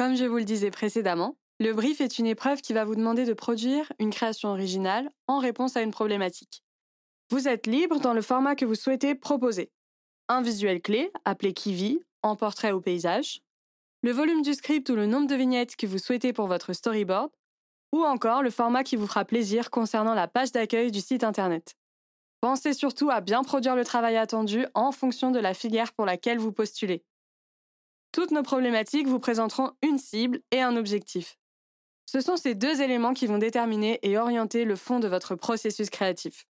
Comme je vous le disais précédemment, le brief est une épreuve qui va vous demander de produire une création originale en réponse à une problématique. Vous êtes libre dans le format que vous souhaitez proposer. Un visuel clé, appelé Kiwi, en portrait ou paysage, le volume du script ou le nombre de vignettes que vous souhaitez pour votre storyboard, ou encore le format qui vous fera plaisir concernant la page d'accueil du site internet. Pensez surtout à bien produire le travail attendu en fonction de la filière pour laquelle vous postulez. Toutes nos problématiques vous présenteront une cible et un objectif. Ce sont ces deux éléments qui vont déterminer et orienter le fond de votre processus créatif.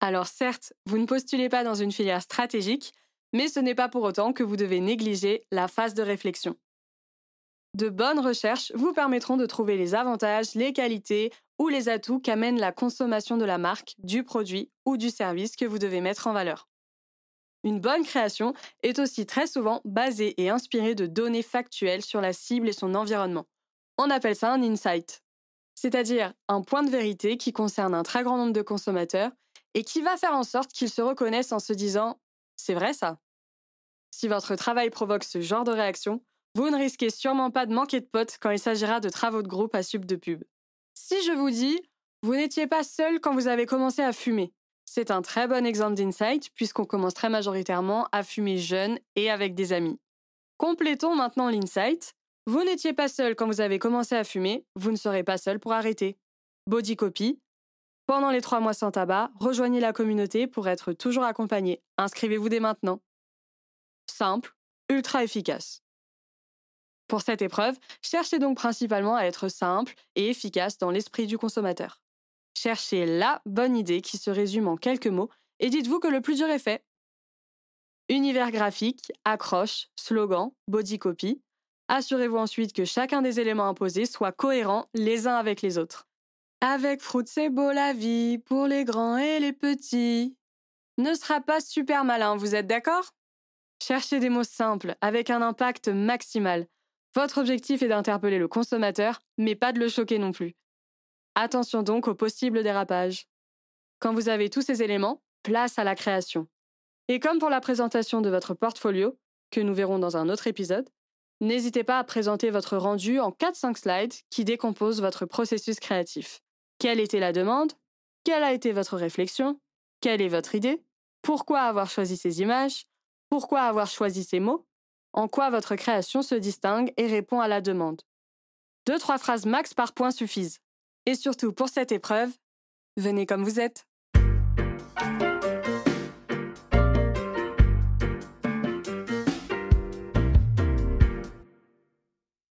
Alors certes, vous ne postulez pas dans une filière stratégique, mais ce n'est pas pour autant que vous devez négliger la phase de réflexion. De bonnes recherches vous permettront de trouver les avantages, les qualités ou les atouts qu'amène la consommation de la marque, du produit ou du service que vous devez mettre en valeur. Une bonne création est aussi très souvent basée et inspirée de données factuelles sur la cible et son environnement. On appelle ça un insight, c'est-à-dire un point de vérité qui concerne un très grand nombre de consommateurs et qui va faire en sorte qu'ils se reconnaissent en se disant ⁇ C'est vrai ça ?⁇ Si votre travail provoque ce genre de réaction, vous ne risquez sûrement pas de manquer de potes quand il s'agira de travaux de groupe à sub de pub. Si je vous dis, vous n'étiez pas seul quand vous avez commencé à fumer. C'est un très bon exemple d'insight puisqu'on commence très majoritairement à fumer jeune et avec des amis. Complétons maintenant l'insight. Vous n'étiez pas seul quand vous avez commencé à fumer, vous ne serez pas seul pour arrêter. Body copy. Pendant les trois mois sans tabac, rejoignez la communauté pour être toujours accompagné. Inscrivez-vous dès maintenant. Simple, ultra efficace. Pour cette épreuve, cherchez donc principalement à être simple et efficace dans l'esprit du consommateur. Cherchez la bonne idée qui se résume en quelques mots et dites-vous que le plus dur est fait. Univers graphique, accroche, slogan, body copy. Assurez-vous ensuite que chacun des éléments imposés soit cohérent les uns avec les autres. Avec Fruit, c'est beau la vie, pour les grands et les petits. Ne sera pas super malin, vous êtes d'accord? Cherchez des mots simples, avec un impact maximal, votre objectif est d'interpeller le consommateur, mais pas de le choquer non plus. Attention donc aux possibles dérapages. Quand vous avez tous ces éléments, place à la création. Et comme pour la présentation de votre portfolio, que nous verrons dans un autre épisode, n'hésitez pas à présenter votre rendu en 4-5 slides qui décomposent votre processus créatif. Quelle était la demande? Quelle a été votre réflexion? Quelle est votre idée? Pourquoi avoir choisi ces images? Pourquoi avoir choisi ces mots? En quoi votre création se distingue et répond à la demande? Deux, trois phrases max par point suffisent. Et surtout, pour cette épreuve, venez comme vous êtes.